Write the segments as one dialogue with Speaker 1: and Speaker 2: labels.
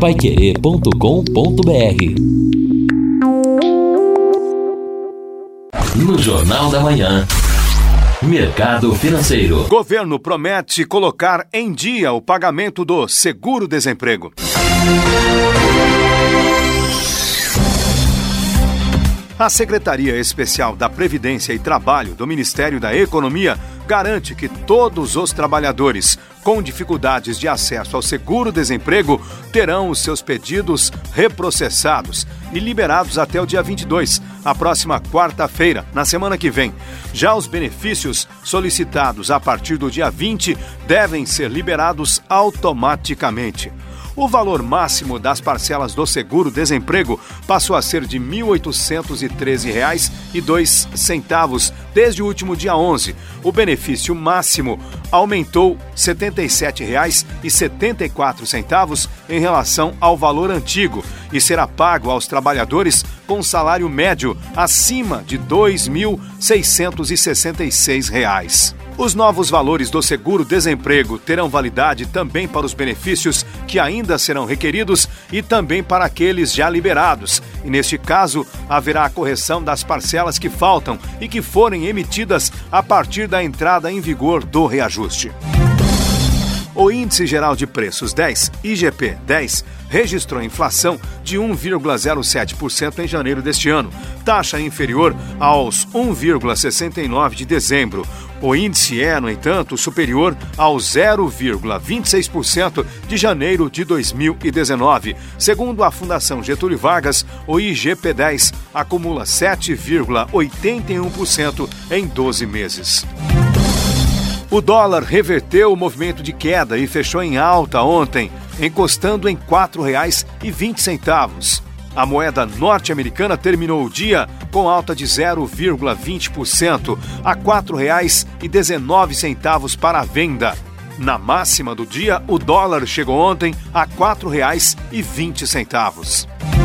Speaker 1: paiquerê.com.br No Jornal da Manhã. Mercado Financeiro.
Speaker 2: Governo promete colocar em dia o pagamento do seguro-desemprego. A Secretaria Especial da Previdência e Trabalho do Ministério da Economia garante que todos os trabalhadores com dificuldades de acesso ao seguro-desemprego terão os seus pedidos reprocessados e liberados até o dia 22, a próxima quarta-feira, na semana que vem. Já os benefícios solicitados a partir do dia 20 devem ser liberados automaticamente. O valor máximo das parcelas do seguro-desemprego passou a ser de R$ 1.813,02 desde o último dia 11. O benefício máximo aumentou R$ 77,74 em relação ao valor antigo e será pago aos trabalhadores com salário médio acima de R$ 2.666. Os novos valores do seguro-desemprego terão validade também para os benefícios que ainda serão requeridos e também para aqueles já liberados. E neste caso, haverá a correção das parcelas que faltam e que forem emitidas a partir da entrada em vigor do reajuste. O Índice Geral de Preços 10, IGP 10, registrou inflação de 1,07% em janeiro deste ano, taxa inferior aos 1,69% de dezembro. O índice é, no entanto, superior ao 0,26% de janeiro de 2019. Segundo a Fundação Getúlio Vargas, o IGP-10 acumula 7,81% em 12 meses. O dólar reverteu o movimento de queda e fechou em alta ontem, encostando em R$ 4,20. A moeda norte-americana terminou o dia com alta de 0,20% a R$ 4,19 para a venda. Na máxima do dia, o dólar chegou ontem a R$ 4,20.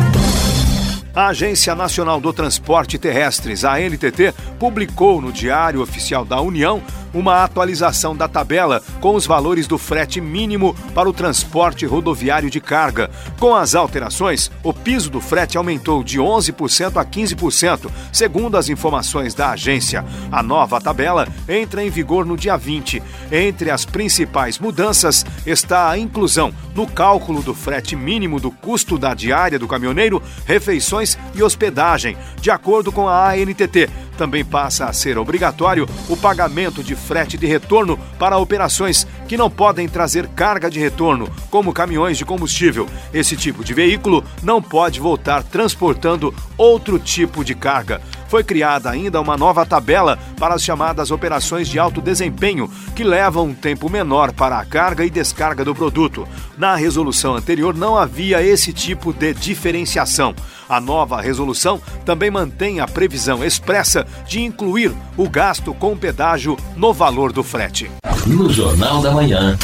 Speaker 2: A Agência Nacional do Transporte Terrestres, a ANTT, publicou no Diário Oficial da União uma atualização da tabela com os valores do frete mínimo para o transporte rodoviário de carga. Com as alterações, o piso do frete aumentou de 11% a 15%, segundo as informações da agência. A nova tabela entra em vigor no dia 20. Entre as principais mudanças está a inclusão no cálculo do frete mínimo do custo da diária do caminhoneiro, refeições e hospedagem, de acordo com a ANTT. Também passa a ser obrigatório o pagamento de frete de retorno para operações que não podem trazer carga de retorno, como caminhões de combustível. Esse tipo de veículo não pode voltar transportando outro tipo de carga. Foi criada ainda uma nova tabela para as chamadas operações de alto desempenho, que levam um tempo menor para a carga e descarga do produto. Na resolução anterior não havia esse tipo de diferenciação. A nova resolução também mantém a previsão expressa de incluir o gasto com pedágio no valor do frete.
Speaker 1: No Jornal da Manhã,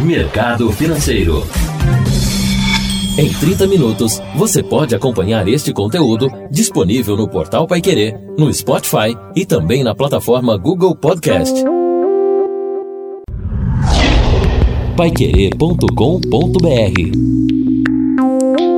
Speaker 1: Mercado Financeiro. Em 30 minutos, você pode acompanhar este conteúdo disponível no portal Paiquerê, no Spotify e também na plataforma Google Podcast. Paiquerê.com.br